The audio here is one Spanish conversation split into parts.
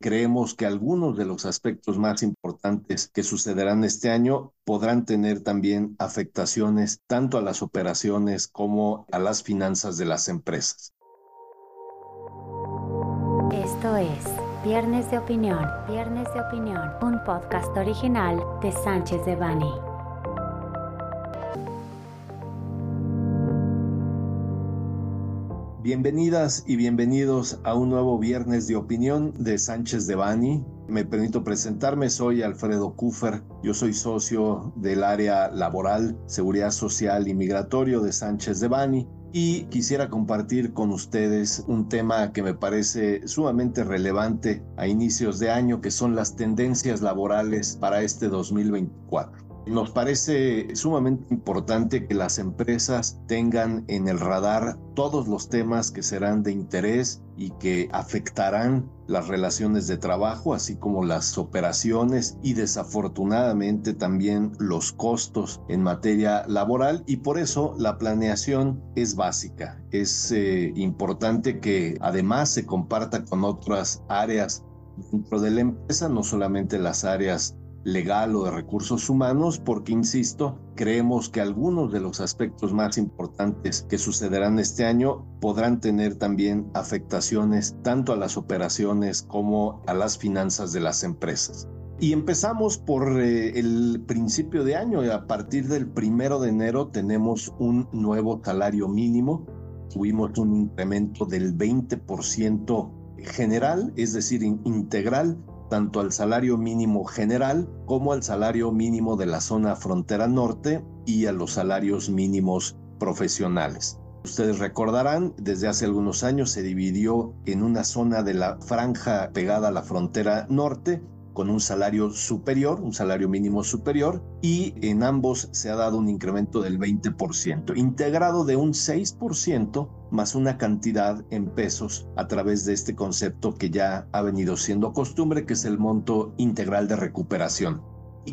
creemos que algunos de los aspectos más importantes que sucederán este año podrán tener también afectaciones tanto a las operaciones como a las finanzas de las empresas. Esto es Viernes de Opinión, Viernes de Opinión, un podcast original de Sánchez de Bani. Bienvenidas y bienvenidos a un nuevo viernes de opinión de Sánchez de Bani. Me permito presentarme, soy Alfredo Kufer, yo soy socio del área laboral, seguridad social y migratorio de Sánchez de Bani y quisiera compartir con ustedes un tema que me parece sumamente relevante a inicios de año, que son las tendencias laborales para este 2024. Nos parece sumamente importante que las empresas tengan en el radar todos los temas que serán de interés y que afectarán las relaciones de trabajo, así como las operaciones y desafortunadamente también los costos en materia laboral y por eso la planeación es básica. Es eh, importante que además se comparta con otras áreas dentro de la empresa, no solamente las áreas legal o de recursos humanos, porque, insisto, creemos que algunos de los aspectos más importantes que sucederán este año podrán tener también afectaciones tanto a las operaciones como a las finanzas de las empresas. Y empezamos por eh, el principio de año. A partir del primero de enero tenemos un nuevo salario mínimo. Tuvimos un incremento del 20% general, es decir, integral tanto al salario mínimo general como al salario mínimo de la zona frontera norte y a los salarios mínimos profesionales. Ustedes recordarán, desde hace algunos años se dividió en una zona de la franja pegada a la frontera norte con un salario superior, un salario mínimo superior, y en ambos se ha dado un incremento del 20%, integrado de un 6% más una cantidad en pesos a través de este concepto que ya ha venido siendo costumbre, que es el monto integral de recuperación.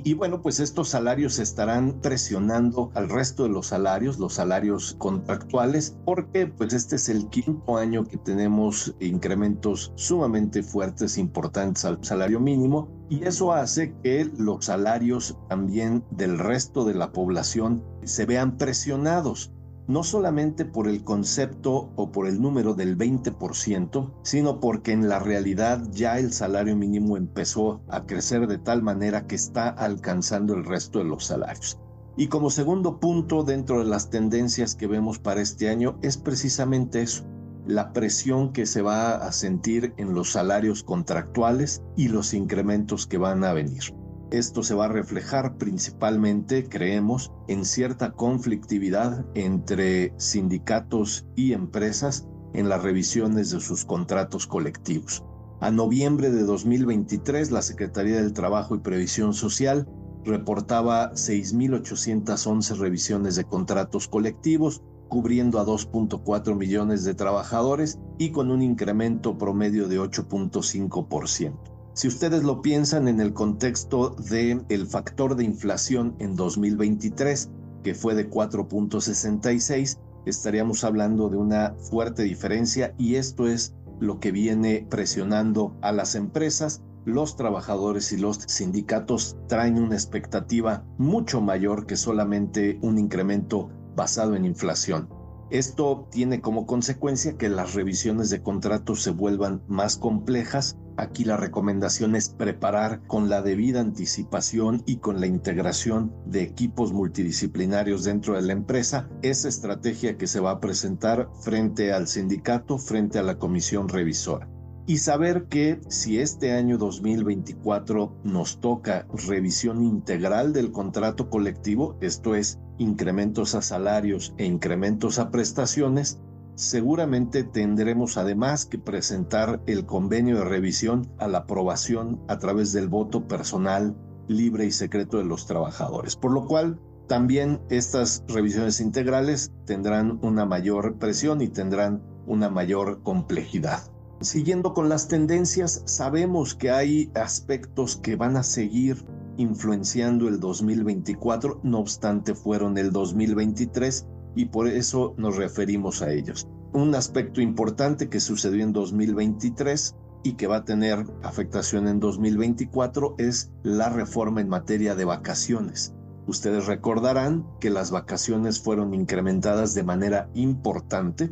Y, bueno, pues estos salarios estarán presionando al resto de los salarios, los salarios contractuales, porque pues este es el quinto año que tenemos incrementos sumamente fuertes, importantes al salario mínimo, y eso hace que los salarios también del resto de la población se vean presionados no solamente por el concepto o por el número del 20%, sino porque en la realidad ya el salario mínimo empezó a crecer de tal manera que está alcanzando el resto de los salarios. Y como segundo punto dentro de las tendencias que vemos para este año es precisamente eso, la presión que se va a sentir en los salarios contractuales y los incrementos que van a venir. Esto se va a reflejar principalmente, creemos, en cierta conflictividad entre sindicatos y empresas en las revisiones de sus contratos colectivos. A noviembre de 2023, la Secretaría del Trabajo y Previsión Social reportaba 6.811 revisiones de contratos colectivos, cubriendo a 2.4 millones de trabajadores y con un incremento promedio de 8.5%. Si ustedes lo piensan en el contexto del el factor de inflación en 2023, que fue de 4.66, estaríamos hablando de una fuerte diferencia y esto es lo que viene presionando a las empresas. Los trabajadores y los sindicatos traen una expectativa mucho mayor que solamente un incremento basado en inflación. Esto tiene como consecuencia que las revisiones de contratos se vuelvan más complejas Aquí la recomendación es preparar con la debida anticipación y con la integración de equipos multidisciplinarios dentro de la empresa esa estrategia que se va a presentar frente al sindicato, frente a la comisión revisora. Y saber que si este año 2024 nos toca revisión integral del contrato colectivo, esto es, incrementos a salarios e incrementos a prestaciones, Seguramente tendremos además que presentar el convenio de revisión a la aprobación a través del voto personal libre y secreto de los trabajadores, por lo cual también estas revisiones integrales tendrán una mayor presión y tendrán una mayor complejidad. Siguiendo con las tendencias, sabemos que hay aspectos que van a seguir influenciando el 2024, no obstante fueron el 2023 y por eso nos referimos a ellos. Un aspecto importante que sucedió en 2023 y que va a tener afectación en 2024 es la reforma en materia de vacaciones. Ustedes recordarán que las vacaciones fueron incrementadas de manera importante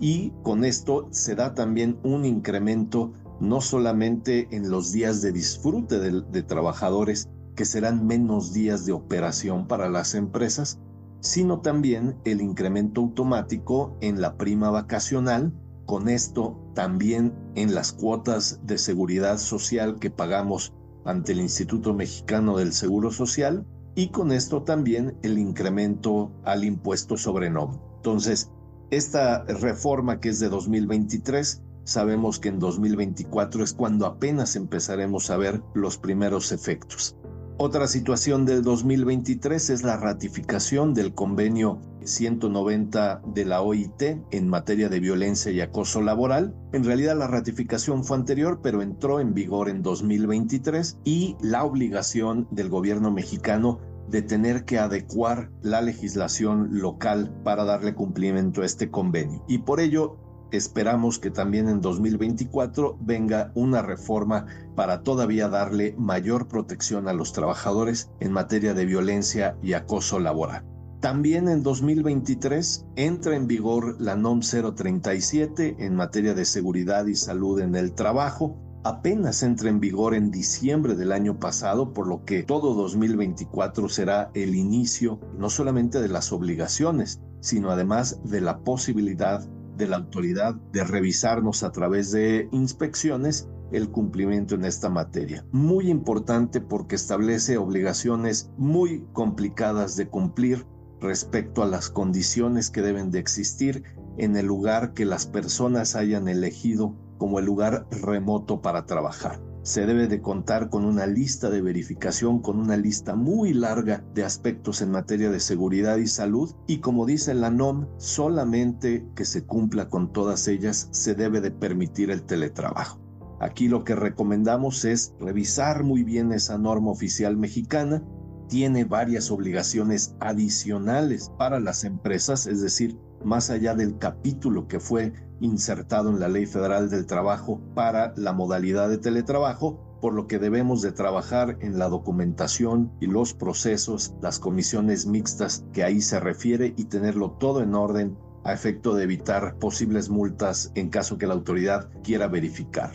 y con esto se da también un incremento no solamente en los días de disfrute de, trabajadores, que serán menos días de operación para las empresas, sino también el incremento automático en la prima vacacional, con esto también en las cuotas de seguridad social que pagamos ante el Instituto Mexicano del Seguro Social y con esto también el incremento al impuesto sobre nómina. Entonces, esta reforma que es de 2023 sabemos que en 2024 es cuando apenas empezaremos a ver los primeros efectos. Otra situación del 2023 es la ratificación del convenio 190 de la OIT en materia de violencia y acoso laboral. En realidad la ratificación fue anterior, pero entró en vigor en 2023 y la obligación del gobierno mexicano de tener que adecuar la legislación local para darle cumplimiento a este convenio. Y por ello esperamos que también en 2024 venga una reforma para todavía darle mayor protección a los trabajadores en materia de violencia y acoso laboral. También en 2023 entra en vigor la NOM 037 en materia de seguridad y salud en el trabajo. Apenas entra en vigor en diciembre del año pasado, por lo que todo 2024 será el inicio no solamente de las obligaciones, sino además de la posibilidad de la autoridad de revisarnos a través de inspecciones el cumplimiento en esta materia. Muy importante porque establece obligaciones muy complicadas de cumplir respecto a las condiciones que deben de existir en el lugar que las personas hayan elegido como el lugar remoto para trabajar se debe de contar con una lista de verificación, con una lista muy larga de aspectos en materia de seguridad y salud y como dice la NOM, solamente que se cumpla con todas ellas se debe de permitir el teletrabajo. Aquí lo que recomendamos es revisar muy bien esa norma oficial mexicana, tiene varias obligaciones adicionales para las empresas, es decir, más allá del capítulo que fue insertado en la Ley Federal del Trabajo para la modalidad de teletrabajo, por lo que debemos de trabajar en la documentación y los procesos, las comisiones mixtas que ahí se refiere y tenerlo todo en orden a efecto de evitar posibles multas en caso que la autoridad quiera verificar.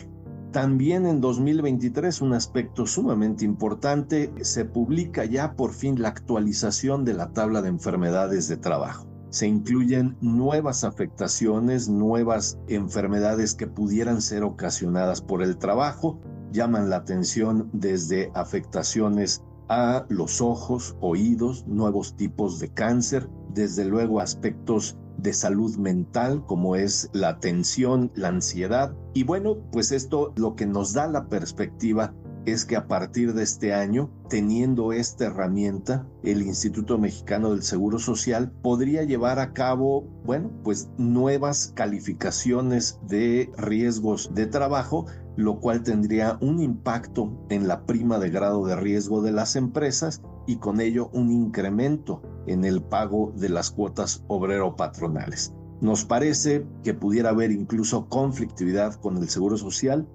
También en 2023, un aspecto sumamente importante, se publica ya por fin la actualización de la tabla de enfermedades de trabajo se incluyen nuevas afectaciones, nuevas enfermedades que pudieran ser ocasionadas por el trabajo. Llaman la atención desde afectaciones a los ojos, oídos, nuevos tipos de cáncer, desde luego aspectos de salud mental como es la tensión, la ansiedad. Y bueno, pues esto lo que nos da la perspectiva es que a partir de este año, teniendo esta herramienta, el Instituto Mexicano del Seguro Social podría llevar a cabo, bueno, pues nuevas calificaciones de riesgos de trabajo, lo cual tendría un impacto en la prima de grado de riesgo de las empresas y con ello un incremento en el pago de las cuotas obrero-patronales. Nos parece que pudiera haber incluso conflictividad con el Seguro Social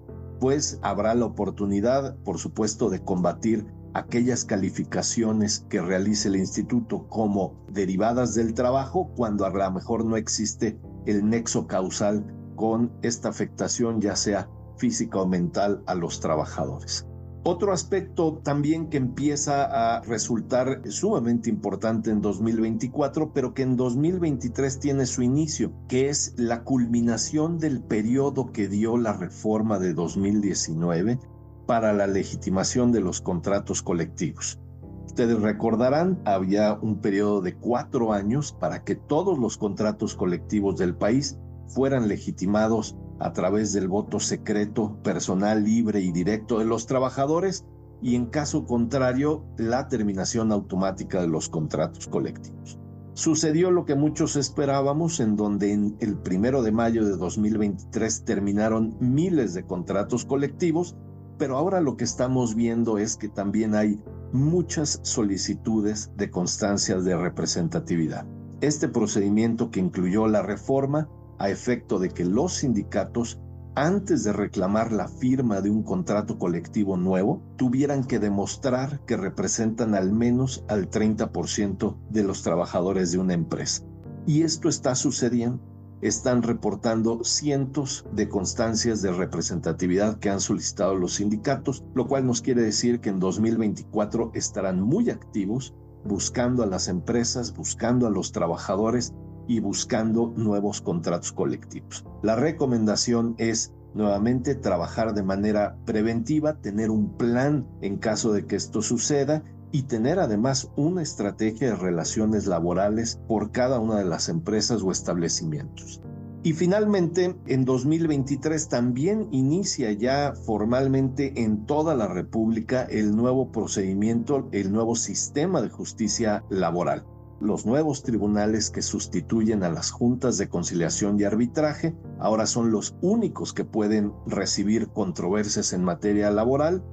pues habrá la oportunidad, por supuesto, de combatir aquellas calificaciones que realice el instituto como derivadas del trabajo cuando a lo mejor no existe el nexo causal con esta afectación, ya sea física o mental, a los trabajadores. Otro aspecto también que empieza a resultar sumamente importante en 2024, pero que en 2023 tiene su inicio, que es la culminación del periodo que dio la reforma de 2019 para la legitimación de los contratos colectivos. Ustedes recordarán, había un periodo de cuatro años para que todos los contratos colectivos del país fueran legitimados a través del voto secreto, personal, libre y directo de los trabajadores y en caso contrario, la terminación automática de los contratos colectivos. Sucedió lo que muchos esperábamos, en donde en el primero de mayo de 2023 terminaron miles de contratos colectivos, pero ahora lo que estamos viendo es que también hay muchas solicitudes de constancias de representatividad. Este procedimiento que incluyó la reforma a efecto de que los sindicatos antes de reclamar la firma de un contrato colectivo nuevo, tuvieran que demostrar que representan al menos al 30% de los trabajadores de una empresa. Y esto está sucediendo. Están reportando cientos de constancias de representatividad que han solicitado los sindicatos, lo cual nos quiere decir que en 2024 estarán muy activos buscando a las empresas, buscando a los trabajadores y buscando nuevos contratos colectivos. La recomendación es nuevamente trabajar de manera preventiva, tener un plan en caso de que esto suceda y tener además una estrategia de relaciones laborales por cada una de las empresas o establecimientos. Y finalmente, en 2023 también inicia ya formalmente en toda la República el nuevo procedimiento, el nuevo sistema de justicia laboral los nuevos tribunales que sustituyen a las juntas de conciliación y arbitraje ahora son los únicos que pueden recibir controversias en materia laboral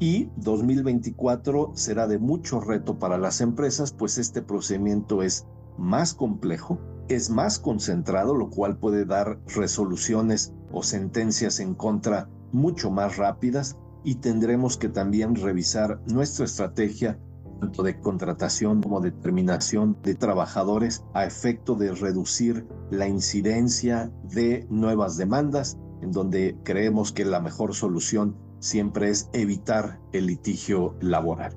y 2024 será de mucho reto para las empresas, pues este procedimiento es más complejo, es más concentrado, lo cual puede dar resoluciones o sentencias en contra mucho más rápidas y tendremos que también revisar nuestra estrategia tanto de contratación como de terminación de trabajadores a efecto de reducir la incidencia de nuevas demandas, en donde creemos que la mejor solución siempre es evitar el litigio laboral.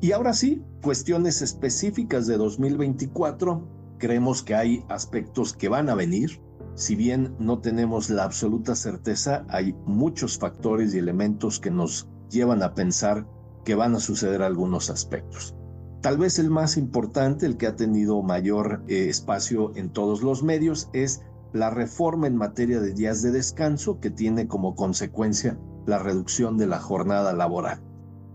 Y ahora sí, cuestiones específicas de 2024. Creemos que hay aspectos que van a venir. Si bien no tenemos la absoluta certeza, hay muchos factores y elementos que nos llevan a pensar que van a suceder algunos aspectos. Tal vez el más importante, el que ha tenido mayor eh, espacio en todos los medios, es la reforma en materia de días de descanso que tiene como consecuencia la reducción de la jornada laboral.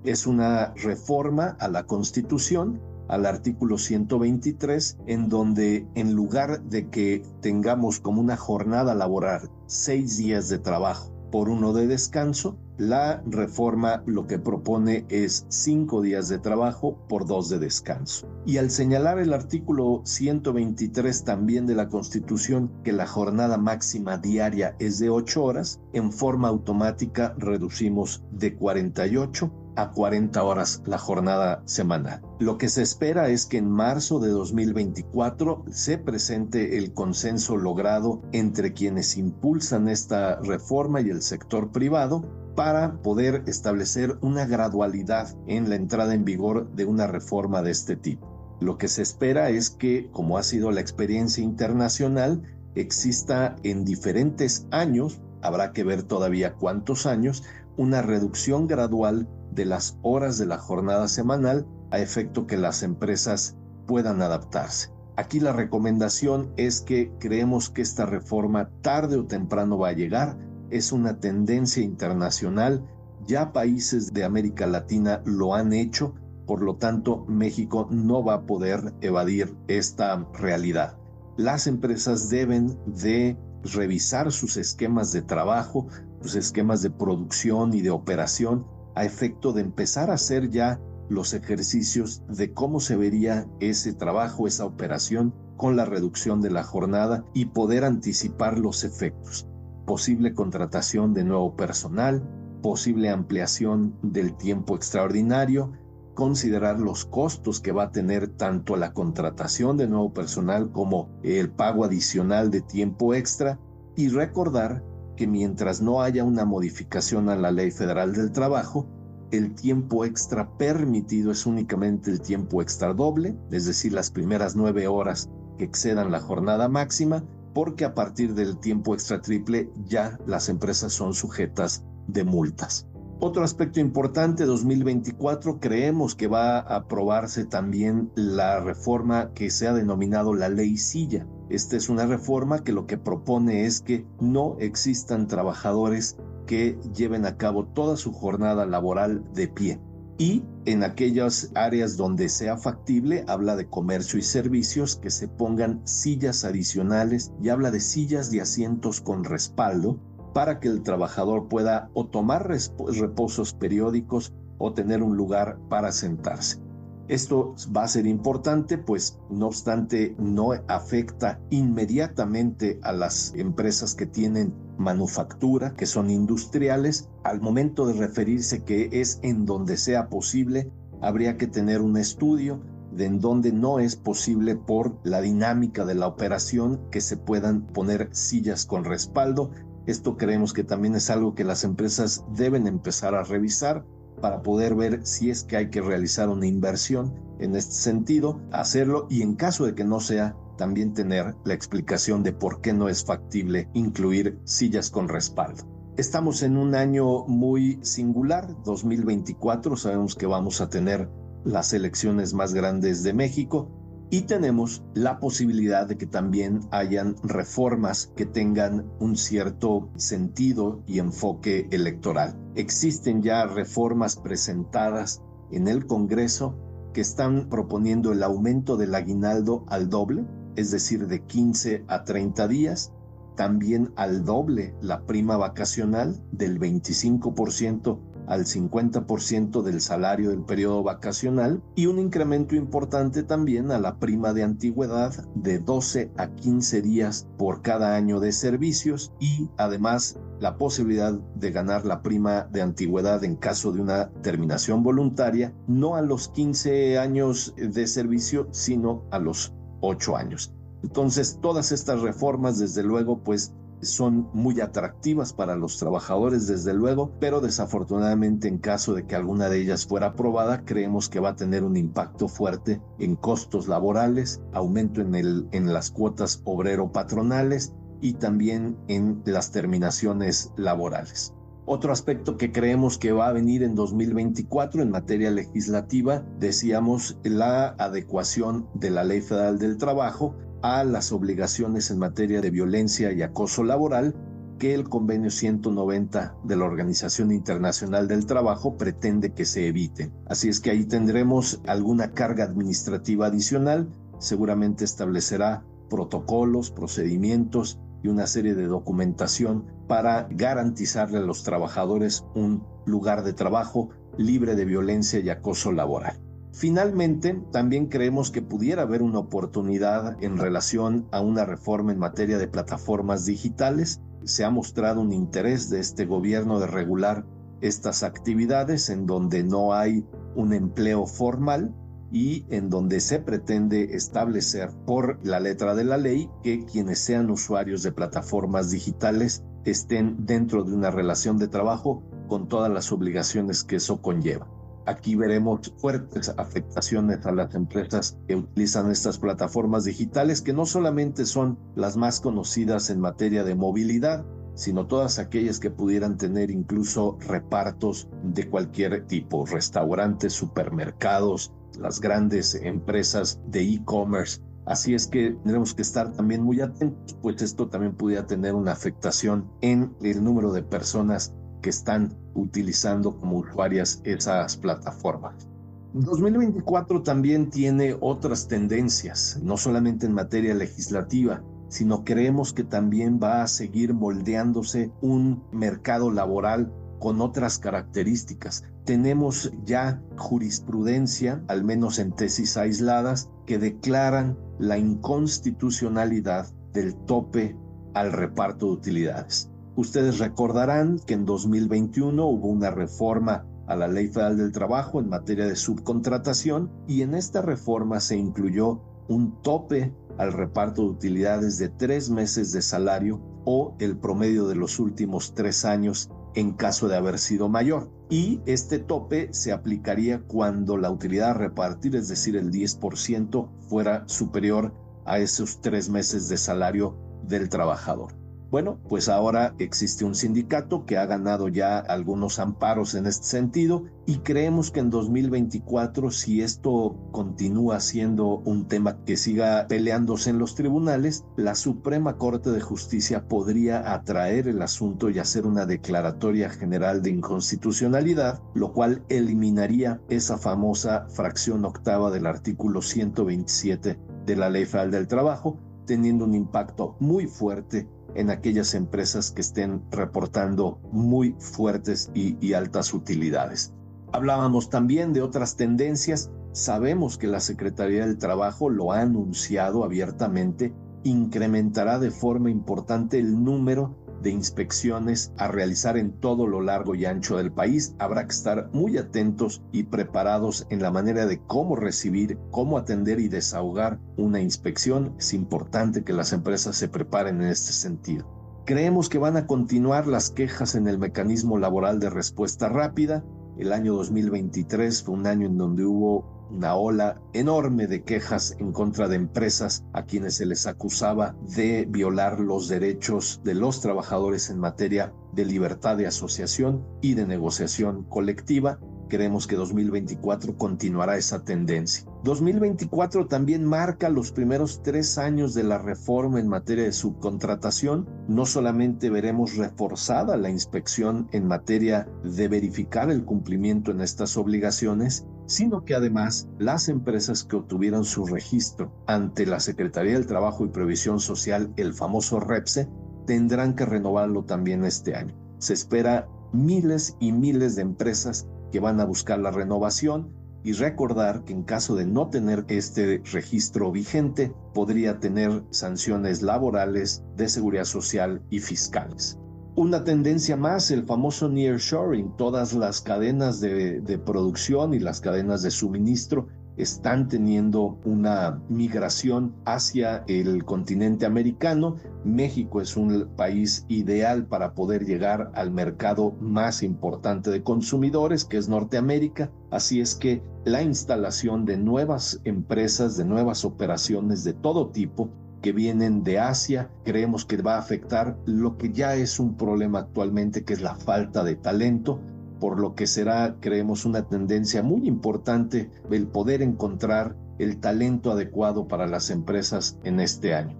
Es una reforma a la Constitución, al artículo 123, en donde en lugar de que tengamos como una jornada laboral seis días de trabajo por uno de descanso, la reforma lo que propone es cinco días de trabajo por dos de descanso. Y al señalar el artículo 123 también de la Constitución que la jornada máxima diaria es de ocho horas, en forma automática reducimos de 48 a 40 horas la jornada semanal. Lo que se espera es que en marzo de 2024 se presente el consenso logrado entre quienes impulsan esta reforma y el sector privado para poder establecer una gradualidad en la entrada en vigor de una reforma de este tipo. Lo que se espera es que, como ha sido la experiencia internacional, exista en diferentes años, habrá que ver todavía cuántos años, una reducción gradual de las horas de la jornada semanal a efecto que las empresas puedan adaptarse. Aquí la recomendación es que creemos que esta reforma tarde o temprano va a llegar, es una tendencia internacional, ya países de América Latina lo han hecho, por lo tanto México no va a poder evadir esta realidad. Las empresas deben de revisar sus esquemas de trabajo, sus esquemas de producción y de operación a efecto de empezar a hacer ya los ejercicios de cómo se vería ese trabajo, esa operación con la reducción de la jornada y poder anticipar los efectos. Posible contratación de nuevo personal, posible ampliación del tiempo extraordinario, considerar los costos que va a tener tanto la contratación de nuevo personal como el pago adicional de tiempo extra y recordar que mientras no haya una modificación a la Ley Federal del Trabajo, el tiempo extra permitido es únicamente el tiempo extra doble, es decir, las primeras nueve horas que excedan la jornada máxima, porque a partir del tiempo extra triple ya las empresas son sujetas de multas. Otro aspecto importante, 2024, creemos que va a aprobarse también la reforma que se ha denominado la ley silla. Esta es una reforma que lo que propone es que no existan trabajadores que lleven a cabo toda su jornada laboral de pie y en aquellas áreas donde sea factible habla de comercio y servicios que se pongan sillas adicionales y habla de sillas de asientos con respaldo para que el trabajador pueda o tomar reposos periódicos o tener un lugar para sentarse. Esto va a ser importante, pues no obstante no afecta inmediatamente a las empresas que tienen manufactura, que son industriales, al momento de referirse que es en donde sea posible, habría que tener un estudio de en donde no es posible por la dinámica de la operación que se puedan poner sillas con respaldo. Esto creemos que también es algo que las empresas deben empezar a revisar para poder ver si es que hay que realizar una inversión en este sentido, hacerlo y en caso de que no sea, también tener la explicación de por qué no es factible incluir sillas con respaldo. Estamos en un año muy singular, 2024, sabemos que vamos a tener las elecciones más grandes de México y tenemos la posibilidad de que también hayan reformas que tengan un cierto sentido y enfoque electoral. Existen ya reformas presentadas en el Congreso que están proponiendo el aumento del aguinaldo al doble, es decir, de 15 a 30 días, también al doble la prima vacacional del 25% al 50% del salario del periodo vacacional y un incremento importante también a la prima de antigüedad de 12 a 15 días por cada año de servicios y además la posibilidad de ganar la prima de antigüedad en caso de una terminación voluntaria, no a los 15 años de servicio, sino a los 8 años. Entonces, todas estas reformas, desde luego, pues son muy atractivas para los trabajadores, desde luego, pero desafortunadamente en caso de que alguna de ellas fuera aprobada, creemos que va a tener un impacto fuerte en costos laborales, aumento en, el, en las cuotas obrero-patronales y también en las terminaciones laborales. Otro aspecto que creemos que va a venir en 2024 en materia legislativa, decíamos la adecuación de la Ley Federal del Trabajo a las obligaciones en materia de violencia y acoso laboral que el convenio 190 de la Organización Internacional del Trabajo pretende que se eviten. Así es que ahí tendremos alguna carga administrativa adicional, seguramente establecerá protocolos, procedimientos y una serie de documentación para garantizarle a los trabajadores un lugar de trabajo libre de violencia y acoso laboral. Finalmente, también creemos que pudiera haber una oportunidad en relación a una reforma en materia de plataformas digitales. Se ha mostrado un interés de este gobierno de regular estas actividades en donde no hay un empleo formal y en donde se pretende establecer por la letra de la ley que quienes sean usuarios de plataformas digitales estén dentro de una relación de trabajo con todas las obligaciones que eso conlleva. Aquí veremos fuertes afectaciones a las empresas que utilizan estas plataformas digitales, que no solamente son las más conocidas en materia de movilidad, sino todas aquellas que pudieran tener incluso repartos de cualquier tipo, restaurantes, supermercados, las grandes empresas de e-commerce. Así es que tenemos que estar también muy atentos, pues esto también pudiera tener una afectación en el número de personas que están utilizando como usuarias esas plataformas. 2024 también tiene otras tendencias, no solamente en materia legislativa, sino creemos que también va a seguir moldeándose un mercado laboral con otras características. Tenemos ya jurisprudencia, al menos en tesis aisladas, que declaran la inconstitucionalidad del tope al reparto de utilidades. Ustedes recordarán que en 2021 hubo una reforma a la Ley Federal del Trabajo en materia de subcontratación y en esta reforma se incluyó un tope al reparto de utilidades de tres meses de salario o el promedio de los últimos tres años en caso de haber sido mayor. Y este tope se aplicaría cuando la utilidad a repartir, es decir, el 10%, fuera superior a esos tres meses de salario del trabajador. Bueno, pues ahora existe un sindicato que ha ganado ya algunos amparos en este sentido y creemos que en 2024, si esto continúa siendo un tema que siga peleándose en los tribunales, la Suprema Corte de Justicia podría atraer el asunto y hacer una declaratoria general de inconstitucionalidad, lo cual eliminaría esa famosa fracción octava del artículo 127 de la Ley Federal del Trabajo, teniendo un impacto muy fuerte en aquellas empresas que estén reportando muy fuertes y, altas utilidades. Hablábamos también de otras tendencias. Sabemos que la Secretaría del Trabajo lo ha anunciado abiertamente, incrementará de forma importante el número de inspecciones a realizar en todo lo largo y ancho del país. Habrá que estar muy atentos y preparados en la manera de cómo recibir, cómo atender y desahogar una inspección. Es importante que las empresas se preparen en este sentido. Creemos que van a continuar las quejas en el mecanismo laboral de respuesta rápida. El año 2023 fue un año en donde hubo una ola enorme de quejas en contra de empresas a quienes se les acusaba de violar los derechos de los trabajadores en materia de libertad de asociación y de negociación colectiva. Creemos que 2024 continuará esa tendencia. 2024 también marca los primeros tres años de la reforma en materia de subcontratación. No solamente veremos reforzada la inspección en materia de verificar el cumplimiento en estas obligaciones, sino que además las empresas que obtuvieron su registro ante la Secretaría del Trabajo y Previsión Social, el famoso REPSE, tendrán que renovarlo también este año. Se espera miles y miles de empresas que van a buscar la renovación y recordar que en caso de no tener este registro vigente, podría tener sanciones laborales, de seguridad social y fiscales. Una tendencia más, el famoso nearshoring. Todas las cadenas de, de, producción y las cadenas de suministro están teniendo una migración hacia el continente americano. México es un país ideal para poder llegar al mercado más importante de consumidores, que es Norteamérica. Así es que la instalación de nuevas empresas, de nuevas operaciones de todo tipo, que vienen de Asia. Creemos que va a afectar lo que ya es un problema actualmente, que es la falta de talento, por lo que será, creemos, una tendencia muy importante el poder encontrar el talento adecuado para las empresas en este año.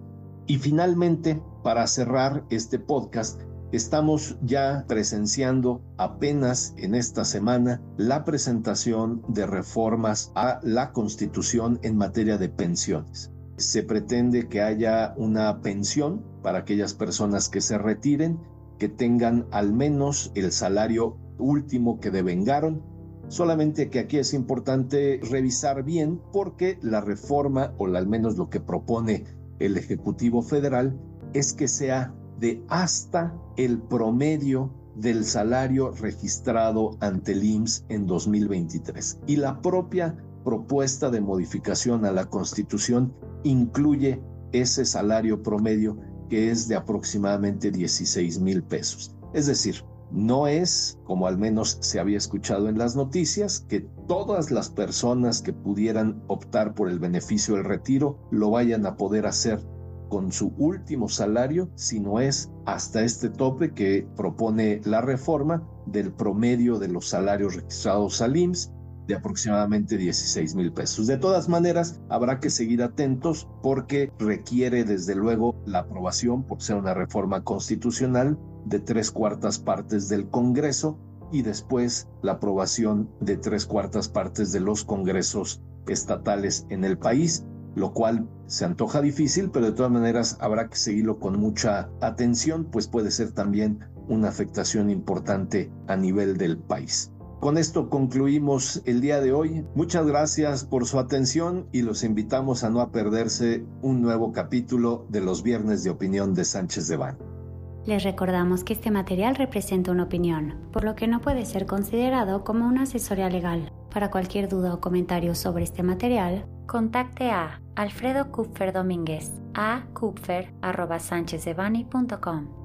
Y finalmente, para cerrar este podcast, Estamos ya presenciando apenas en esta semana la presentación de reformas a la Constitución en materia de pensiones se pretende que haya una pensión para aquellas personas que se retiren, que tengan al menos el salario último que devengaron. Solamente que aquí es importante revisar bien porque la reforma, o al menos lo que propone el Ejecutivo Federal, es que sea de hasta el promedio del salario registrado ante el IMSS en 2023. Y la propia propuesta de modificación a la Constitución incluye ese salario promedio que es de aproximadamente 16 mil pesos. Es decir, no es, como al menos se había escuchado en las noticias, que todas las personas que pudieran optar por el beneficio del retiro lo vayan a poder hacer con su último salario, sino es hasta este tope que propone la reforma del promedio de los salarios registrados al IMSS de aproximadamente 16 mil pesos. De todas maneras, habrá que seguir atentos porque requiere desde luego la aprobación, por ser una reforma constitucional, de tres cuartas partes del Congreso y después la aprobación de tres cuartas partes de los congresos estatales en el país, lo cual se antoja difícil, pero de todas maneras habrá que seguirlo con mucha atención, pues puede ser también una afectación importante a nivel del país. Con esto concluimos el día de hoy. Muchas gracias por su atención y los invitamos a no perderse un nuevo capítulo de los Viernes de Opinión de Sánchez de Van. Les recordamos que este material representa una opinión, por lo que no puede ser considerado como una asesoría legal. Para cualquier duda o comentario sobre este material, contacte a Alfredo Kupfer Domínguez a kupfer.sánchezdevani.com.